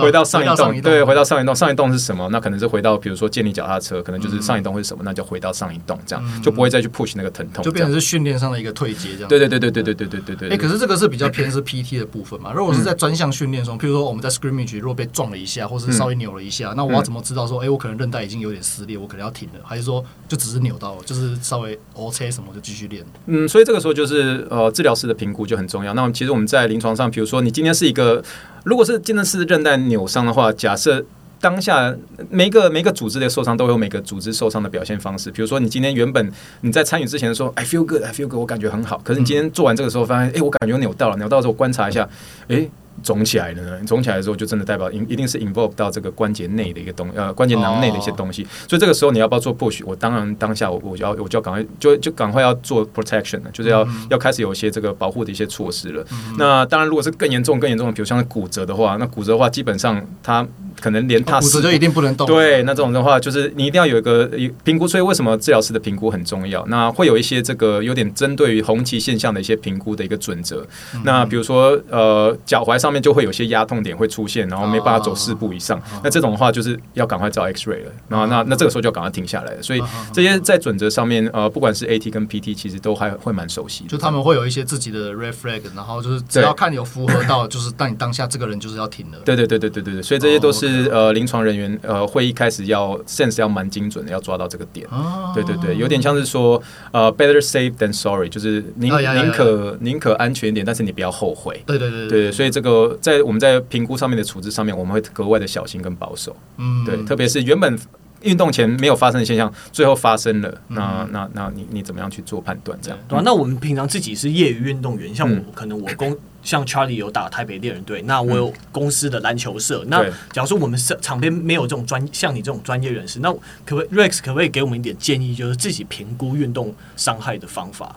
回到上一栋，对，回到上一栋。上一栋是什么？那可能是回到比如说建立脚踏车，可能就是上一栋会是什么？那就回到上一栋，这样就不会再去 push 那个疼痛，就变成是训练上的一个退阶，这样。对对对对对对对对对对。哎，可是这个是比较偏是 PT 的部分嘛？如果是在专项训练中，譬如说我们在 scrimmage 如果被撞了一下，或是稍微扭了一下，嗯、那我要怎么知道说，哎、欸，我可能韧带已经有点撕裂，我可能要停了，还是说就只是扭到了，就是稍微 OK 什么就继续练？嗯，所以这个时候就是呃，治疗师的评估就很重要。那么其实我们在临床上，比如说你今天是一个，如果是真的是韧带扭伤的话，假设当下每个每个组织的受伤都有每个组织受伤的表现方式。比如说你今天原本你在参与之前说 I feel good, I feel good，我感觉很好。可是你今天做完这个时候发现，哎、欸，我感觉扭到了，扭到的时候观察一下，哎、欸。肿起来了呢，肿起来的时候就真的代表一一定是 involve 到这个关节内的一个东呃关节囊内的一些东西，所以这个时候你要不要做 push？我当然当下我我就要我就要赶快就就赶快要做 protection 了，就是要要开始有一些这个保护的一些措施了。那当然如果是更严重更严重的，比如像是骨折的话，那骨折的话基本上它可能连他骨折就一定不能动。对，那这种的话就是你一定要有一个评估，所以为什么治疗师的评估很重要？那会有一些这个有点针对于红旗现象的一些评估的一个准则。那比如说呃脚踝上面就会有些压。痛点会出现，然后没办法走四步以上，那这种的话就是要赶快照 X ray 了。然后那那这个时候就要赶快停下来了。所以这些在准则上面，呃，不管是 AT 跟 PT，其实都还会蛮熟悉。就他们会有一些自己的 red flag，然后就是只要看有符合到，就是当你当下这个人就是要停了。对对对对对对对。所以这些都是呃临床人员呃会议开始要 sense 要蛮精准的，要抓到这个点。对对对，有点像是说呃 better safe than sorry，就是宁宁可宁可安全一点，但是你不要后悔。对对对对。所以这个在我们在评估上面的处置上面，我们会格外的小心跟保守。嗯，对，特别是原本运动前没有发生的现象，最后发生了，嗯、那那那你你怎么样去做判断？这样对啊。那我们平常自己是业余运动员，像我、嗯、可能我公像 Charlie 有打台北猎人队，那我有公司的篮球社。嗯、那假如说我们是场边没有这种专像你这种专业人士，那可不可以 Rex 可不可以给我们一点建议，就是自己评估运动伤害的方法？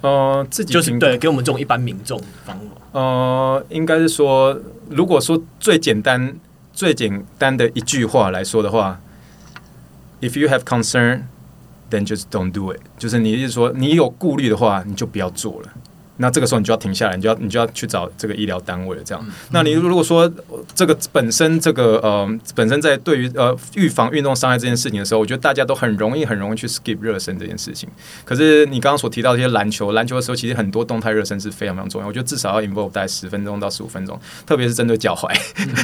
呃，自己就是对给我们这种一般民众的方法。呃，应该是说，如果说最简单、最简单的一句话来说的话，If you have concern, then just don't do it。就是你意思说，你有顾虑的话，你就不要做了。那这个时候你就要停下来，你就要你就要去找这个医疗单位了。这样，那你如果说这个本身这个呃本身在对于呃预防运动伤害这件事情的时候，我觉得大家都很容易很容易去 skip 热身这件事情。可是你刚刚所提到这些篮球，篮球的时候其实很多动态热身是非常非常重要。我觉得至少要 involve 大概十分钟到十五分钟，特别是针对脚踝，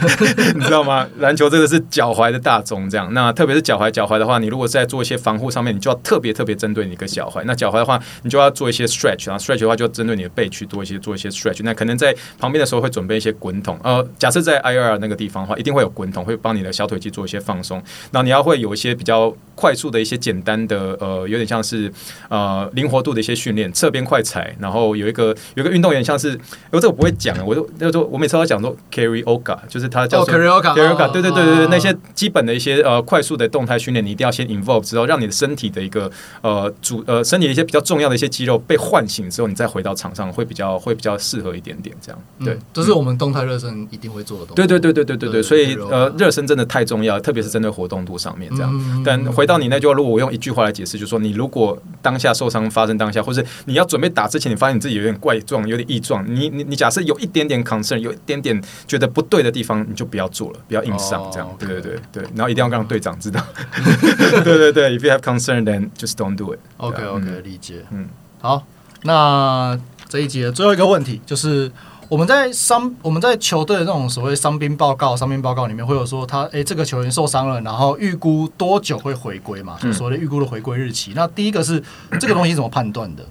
你知道吗？篮球这个是脚踝的大宗，这样。那特别是脚踝，脚踝的话，你如果在做一些防护上面，你就要特别特别针对你一个脚踝。那脚踝的话，你就要做一些 stretch，然后 stretch 的话就针对你的。背去多一些，做一些 stretch。那可能在旁边的时候会准备一些滚筒。呃，假设在 IR 那个地方的话，一定会有滚筒，会帮你的小腿肌做一些放松。那你要会有一些比较快速的一些简单的，呃，有点像是呃灵活度的一些训练，侧边快踩。然后有一个有一个运动员像是，因为这个不会讲，我就就说我每次都讲说 Carioca，就是他叫 Carioca，Carioca，对对对对对，那些基本的一些呃快速的动态训练，你一定要先 involve 之后，让你的身体的一个呃主呃身体的一些比较重要的一些肌肉被唤醒之后，你再回到场。场上会比较会比较适合一点点这样。对，这是我们动态热身一定会做的东西。对对对对对对对，所以呃，热身真的太重要，特别是针对活动度上面这样。但回到你那句话，如果我用一句话来解释，就是说你如果当下受伤发生当下，或是你要准备打之前，你发现你自己有点怪状，有点异状，你你你假设有一点点 concern，有一点点觉得不对的地方，你就不要做了，不要硬上这样。对对对对，然后一定要让队长知道。对对对，If you have concern, then just don't do it. OK OK，理解。嗯，好，那这一集的最后一个问题就是，我们在伤我们在球队的那种所谓伤兵报告、伤兵报告里面会有说他诶、欸，这个球员受伤了，然后预估多久会回归嘛？就所谓的预估的回归日期。那第一个是这个东西怎么判断的？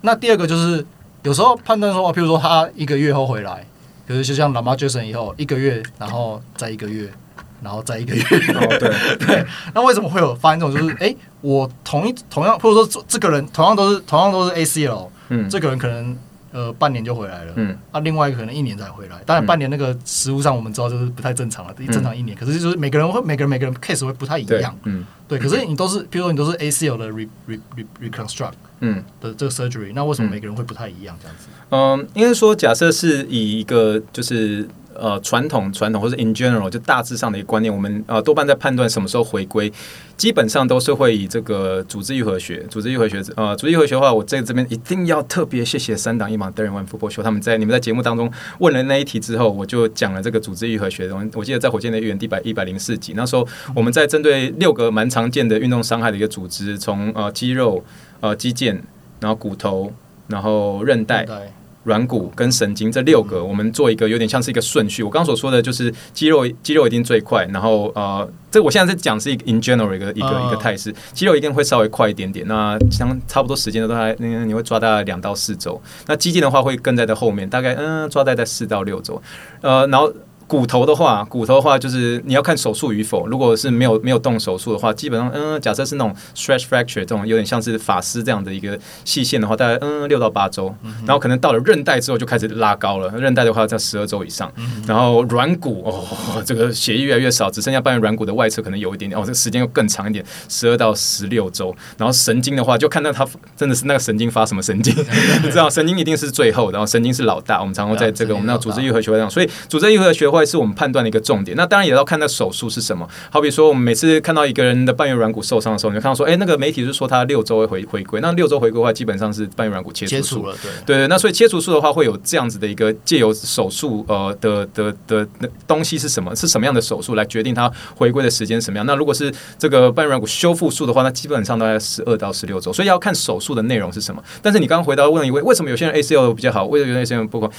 那第二个就是有时候判断说，譬如说他一个月后回来，比如就像 Lamar Jackson 以后一个月，然后再一个月。然后再一个月，哦、对 对，那为什么会有发现这种？就是哎，我同一同样，或者说这个人同样都是同样都是 ACL，嗯，这个人可能呃半年就回来了，嗯，那、啊、另外一个可能一年才回来。当然半年那个实物上我们知道就是不太正常了，嗯、正常一年，可是就是每个人会每个人每个人 case 会不太一样，嗯，对。可是你都是，比如说你都是 ACL 的 re re re reconstruct，嗯的这个 surgery，那为什么每个人会不太一样这样子？嗯，应该说假设是以一个就是。呃，传统传统或者 in general 就大致上的一个观念，我们呃多半在判断什么时候回归，基本上都是会以这个组织愈合学、组织愈合学呃，组织愈合学的话，我在这边一定要特别谢谢三档一码 Darren FOBO Show，他们在你们在节目当中问了那一题之后，我就讲了这个组织愈合学的东西。我记得在火箭的预言第百一百零四集，那时候我们在针对六个蛮常见的运动伤害的一个组织，从呃肌肉、呃肌腱，然后骨头，然后韧带。软骨跟神经这六个，我们做一个有点像是一个顺序。我刚刚所说的就是肌肉，肌肉一定最快，然后呃，这我现在在讲是一个 in general 一个一个一个态势，肌肉一定会稍微快一点点。那相差不多时间都在，那你会抓大概两到四周。那肌腱的话会跟在在后面，大概嗯抓在在四到六周。呃，然后。骨头的话，骨头的话就是你要看手术与否。如果是没有没有动手术的话，基本上嗯，假设是那种 stretch fracture 这种有点像是法师这样的一个细线的话，大概嗯六到八周。然后可能到了韧带之后就开始拉高了，韧带的话在十二周以上。然后软骨哦，这个血液越来越少，只剩下半圆软骨的外侧可能有一点点哦，这个时间又更长一点，十二到十六周。然后神经的话，就看到它真的是那个神经发什么神经，你 知道神经一定是最后，然后神经是老大。我们常常在这个我们那组织愈合学会上，所以组织愈合学会是我们判断的一个重点。那当然也要看那手术是什么。好比说，我们每次看到一个人的半月软骨受伤的时候，你就看到说，哎、欸，那个媒体是说他六周会回回归。那六周回归的话，基本上是半月软骨切除术了。对对，那所以切除术的话，会有这样子的一个借由手术呃的的的那东西是什么？是什么样的手术来决定他回归的时间什么样？那如果是这个半月软骨修复术的话，那基本上大概十二到十六周。所以要看手术的内容是什么。但是你刚刚回答问了一位，为什么有些人 ACL 比较好？为什么有些人不好？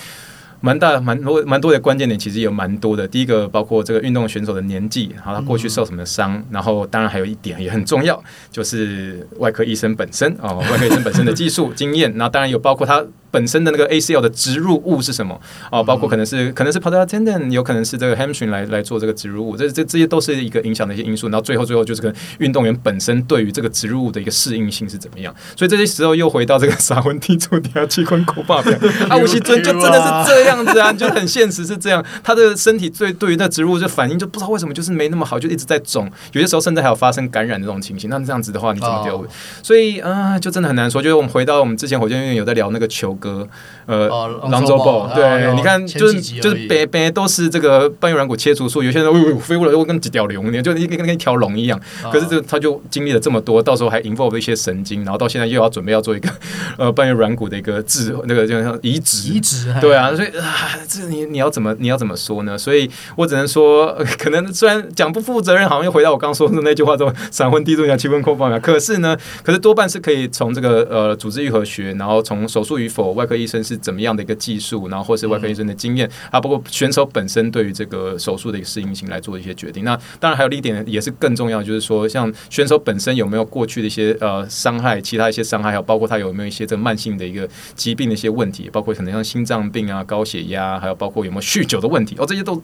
蛮大蛮多蛮多的关键点，其实有蛮多的。第一个包括这个运动选手的年纪，然后他过去受什么伤，然后当然还有一点也很重要，就是外科医生本身哦，外科医生本身的技术 经验，那当然有包括他。本身的那个 ACL 的植入物是什么？哦，包括可能是可能是 patellar tendon，有可能是这个 hamstring 来来做这个植入物，这这这些都是一个影响的一些因素。然后最后最后就是跟运动员本身对于这个植入物的一个适应性是怎么样。所以这些时候又回到这个沙文蒂住底下器官口霸表 啊，吴锡尊就真的是这样子啊，就很现实是这样。他的身体最对于那植入物就反应就不知道为什么就是没那么好，就一直在肿，有些时候甚至还有发生感染的这种情形。那这样子的话你怎么丢？Oh. 所以啊、呃，就真的很难说。就是我们回到我们之前火箭队有在聊那个球哥，呃。狼州豹，对，你看，就是就是北北都是这个半月软骨切除术，有些人哦飞过来，又跟几条龙一样，就跟跟一条龙一样。可是这他就经历了这么多，到时候还 involve 一些神经，然后到现在又要准备要做一个 呃半月软骨的一个治那个叫移植，移植，对啊，所以啊，这你你要怎么你要怎么说呢？所以我只能说，可能虽然讲不负责任，好像又回到我刚刚说的那句话，说闪婚低度讲七分扣半秒。可是呢，可是多半是可以从这个呃组织愈合学，然后从手术与否，外科医生是怎么样的一个技术，然后或是外科医生的经验，啊，包括选手本身对于这个手术的一个适应性来做一些决定。那当然还有一点也是更重要，就是说像选手本身有没有过去的一些呃伤害，其他一些伤害，还有包括他有没有一些这慢性的一个疾病的一些问题，包括可能像心脏病啊、高血压，还有包括有没有酗酒的问题，哦，这些都。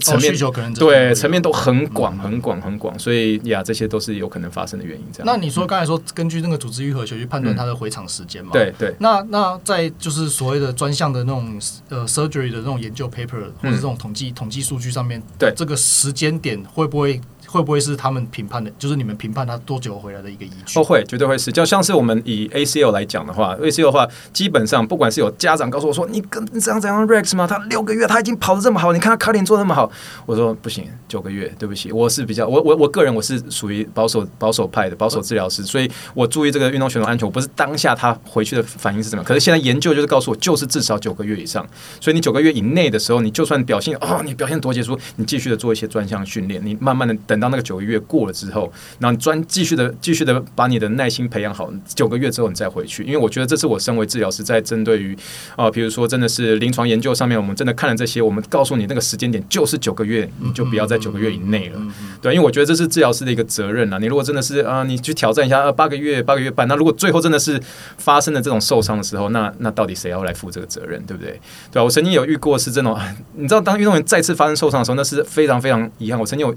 层面对层面都很广很广很广，所以呀，这些都是有可能发生的原因。这样。那你说刚才说根据那个组织愈合学去判断它的回场时间嘛？对对。那那在就是所谓的专项的那种呃 surgery 的那种研究 paper 或者这种统计统计数据上面，对这个时间点会不会会不会是他们评判的，就是你们评判他多久回来的一个依据？哦，会，绝对会是。就像是我们以 ACL 来讲的话，ACL 的话，基本上不管是有家长告诉我说，你跟怎样怎样 Rex 吗？他六个月他已经跑得这么好，你看他卡点做那么好，我说不行，九个月，对不起，我是比较我我我个人我是属于保守保守派的保守治疗师，所以我注意这个运动选手安全，我不是当下他回去的反应是什么，可是现在研究就是告诉我，就是至少九个月以上，所以你九个月以内的时候，你就算表现哦，你表现多杰出，你继续的做一些专项训练，你慢慢的等到那个九个月过了之后，然后你专继续的继续的把你的耐心培养好，九个月之后你再回去，因为我觉得这是我身为治疗师在针对于啊，比如说真的是临床研究上面，我们真的看了这些，我们告诉你那个时间点就是九个月，你就不要在九个月以内了，对，因为我觉得这是治疗师的一个责任啊。你如果真的是啊，你去挑战一下啊，八个月八个月半，那如果最后真的是发生了这种受伤的时候，那那到底谁要来负这个责任，对不对？对啊，我曾经有遇过是这种，你知道，当运动员再次发生受伤的时候，那是非常非常遗憾。我曾经有。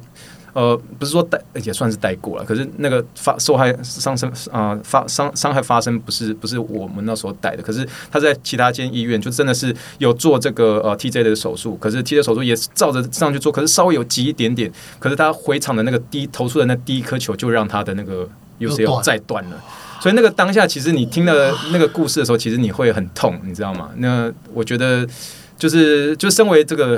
呃，不是说带也算是带过了，可是那个发受害伤生啊、呃，发伤伤害发生不是不是我们那时候带的，可是他在其他间医院就真的是有做这个呃 TJ 的手术，可是 TJ 手术也是照着上去做，可是稍微有急一点点，可是他回场的那个第一投出的那第一颗球就让他的那个 UCL 再断了，所以那个当下其实你听了那个故事的时候，其实你会很痛，你知道吗？那我觉得就是就身为这个。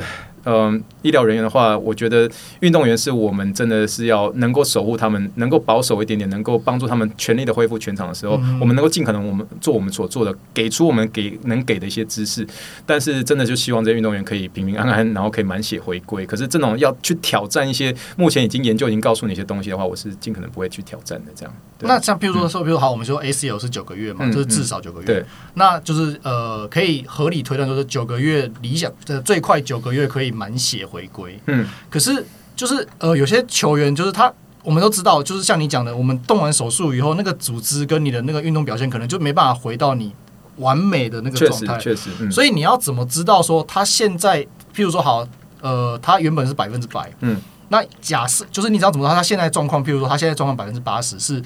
嗯，医疗人员的话，我觉得运动员是我们真的是要能够守护他们，能够保守一点点，能够帮助他们全力的恢复全场的时候，嗯、我们能够尽可能我们做我们所做的，给出我们给能给的一些知识。但是真的就希望这些运动员可以平平安安，然后可以满血回归。可是这种要去挑战一些目前已经研究已经告诉你一些东西的话，我是尽可能不会去挑战的。这样。那像譬如说说，比如好，我们说 ACL 是九个月嘛，嗯、就是至少九个月。对。那就是呃，可以合理推断，就是九个月理想呃最快九个月可以满血回归。嗯，可是就是呃，有些球员就是他，我们都知道，就是像你讲的，我们动完手术以后，那个组织跟你的那个运动表现，可能就没办法回到你完美的那个状态。确实，嗯，所以你要怎么知道说他现在，譬如说好，呃，他原本是百分之百，嗯，那假设就是你知道怎么知道他现在状况？譬如说他现在状况百分之八十是。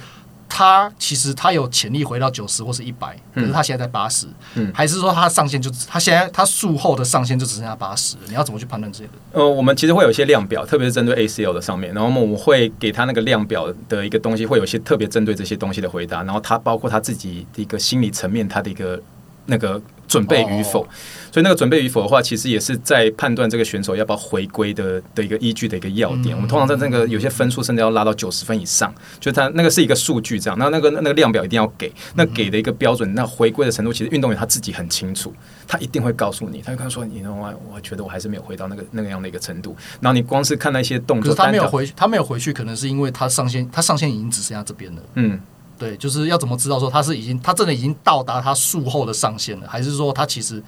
他其实他有潜力回到九十或是一百，可是他现在在八十，嗯，还是说他上限就他现在他术后的上限就只剩下八十？你要怎么去判断这个？呃，我们其实会有一些量表，特别是针对 ACL 的上面，然后我们会给他那个量表的一个东西，会有一些特别针对这些东西的回答，然后他包括他自己的一个心理层面，他的一个那个。准备与否，所以那个准备与否的话，其实也是在判断这个选手要不要回归的的一个依据的一个要点。我们通常在那个有些分数甚至要拉到九十分以上，就他那个是一个数据这样。那那个那个量表一定要给，那给的一个标准，那回归的程度，其实运动员他自己很清楚，他一定会告诉你，他就跟他说：“你我我觉得我还是没有回到那个那个样的一个程度。”然后你光是看那些动作，他没有回，他没有回去，可能是因为他上限，他上限已经只剩下这边了。嗯。对，就是要怎么知道说他是已经，他真的已经到达他术后的上限了，还是说他其实？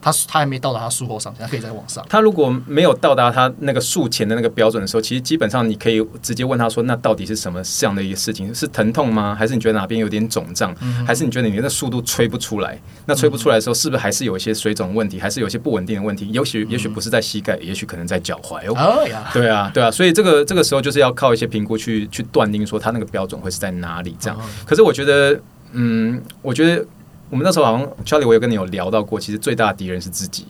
他他还没到达他术后上限，他可以再往上。他如果没有到达他那个术前的那个标准的时候，其实基本上你可以直接问他说：“那到底是什么这样的一个事情？是疼痛吗？还是你觉得哪边有点肿胀？嗯、还是你觉得你的速度吹不出来？那吹不出来的时候，是不是还是有一些水肿问题？还是有一些不稳定的问题？也许也许不是在膝盖，也许可能在脚踝哦。对啊，对啊。所以这个这个时候就是要靠一些评估去去断定说他那个标准会是在哪里。这样。可是我觉得，嗯，我觉得我们那时候好像 Charlie，我有跟你有聊到过，其实最大的敌人是自己。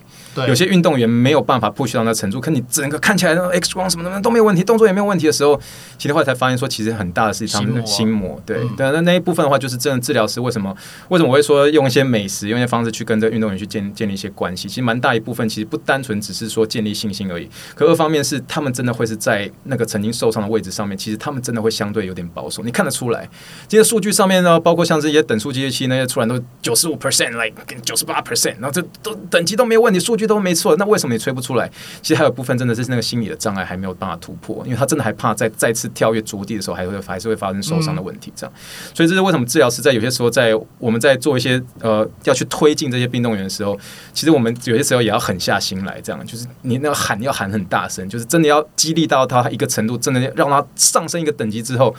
有些运动员没有办法 push 到那程度，可你整个看起来那 X 光什么的都没有问题，动作也没有问题的时候，其实后来才发现说，其实很大的是他们的心魔。对，对，那那一部分的话，就是真的治疗师为什么为什么我会说用一些美食，用一些方式去跟这个运动员去建建立一些关系？其实蛮大一部分其实不单纯只是说建立信心而已，可二方面是他们真的会是在那个曾经受伤的位置上面，其实他们真的会相对有点保守，你看得出来。这些数据上面呢，包括像这些等速机械器那些出来都九十五 percent，like 九十八 percent，然后这都等级都没有问题，数据都没错，那为什么？你吹不出来，其实还有部分真的是那个心理的障碍还没有办法突破，因为他真的还怕再再次跳跃着地的时候，还会还是会发生受伤的问题。这样，所以这是为什么治疗师在有些时候在我们在做一些呃要去推进这些运动员的时候，其实我们有些时候也要狠下心来，这样就是你那个喊要喊很大声，就是真的要激励到他一个程度，真的让他上升一个等级之后。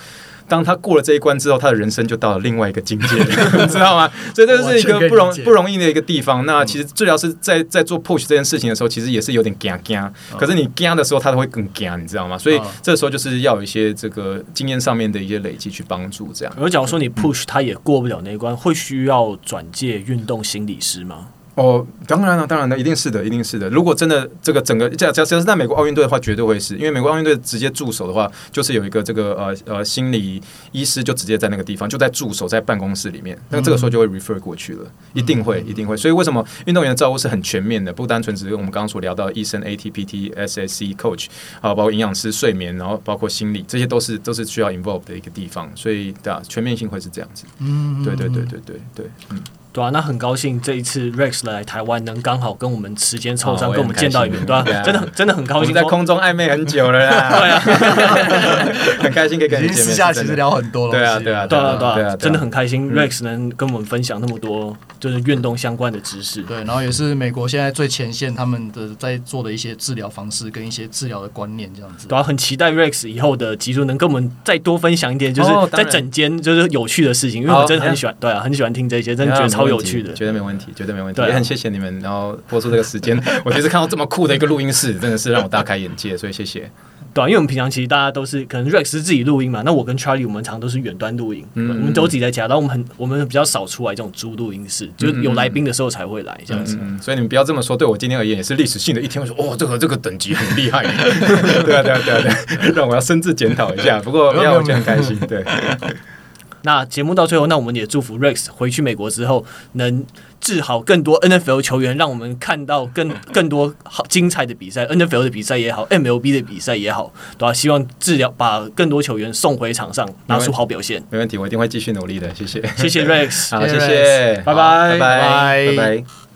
当他过了这一关之后，他的人生就到了另外一个境界，你知道吗？所以这是一个不容不容易的一个地方。那其实治疗师在在做 push 这件事情的时候，其实也是有点惊惊。可是你惊的时候，他都会更惊，你知道吗？所以这时候就是要有一些这个经验上面的一些累积去帮助。这样。而假如说你 push 他也过不了那一关，会需要转介运动心理师吗？哦，当然了，当然了，一定是的，一定是的。如果真的这个整个假假设是在美国奥运队的话，绝对会是因为美国奥运队直接驻守的话，就是有一个这个呃呃心理医师就直接在那个地方就在驻守在办公室里面，那这个时候就会 refer 过去了，一定会，一定会。所以为什么运动员的照顾是很全面的，不单纯只是我们刚刚所聊到的医生、AT、PT、SSC、Coach 啊，包括营养师、睡眠，然后包括心理，这些都是都是需要 involve 的一个地方。所以对啊，全面性会是这样子。嗯，对对对对对对，嗯。对啊，那很高兴这一次 Rex 来台湾，能刚好跟我们时间凑上，跟我们见到一面，对啊，真的真的很高兴，在空中暧昧很久了啦，对啊，很开心可以跟你见面，私下其实聊很多了，对啊对啊对啊对啊，真的很开心 Rex 能跟我们分享那么多就是运动相关的知识，对，然后也是美国现在最前线他们的在做的一些治疗方式跟一些治疗的观念这样子，对啊，很期待 Rex 以后的集数能跟我们再多分享一点，就是在整间就是有趣的事情，因为我真的很喜欢，对啊，很喜欢听这些，真的觉得超有趣的，绝对没问题，绝对没问题。也很谢谢你们，然后播出这个时间。我其实看到这么酷的一个录音室，真的是让我大开眼界，所以谢谢。对啊，因为我们平常其实大家都是可能 Rex 是自己录音嘛，那我跟 Charlie 我们常都是远端录音，嗯，我们都自己在家，然后我们很我们比较少出来这种租录音室，就有来宾的时候才会来这样子。所以你们不要这么说，对我今天而言也是历史性的一天。我说哦，这个这个等级很厉害，对啊对啊对啊对啊，让我要深自检讨一下。不过让我觉得很开心，对。那节目到最后，那我们也祝福 Rex 回去美国之后能治好更多 NFL 球员，让我们看到更 更多好精彩的比赛，NFL 的比赛也好，MLB 的比赛也好，对吧？希望治疗把更多球员送回场上，拿出好表现。没问题，我一定会继续努力的。谢谢，谢谢 Rex，好，谢谢，拜拜，拜拜，拜拜。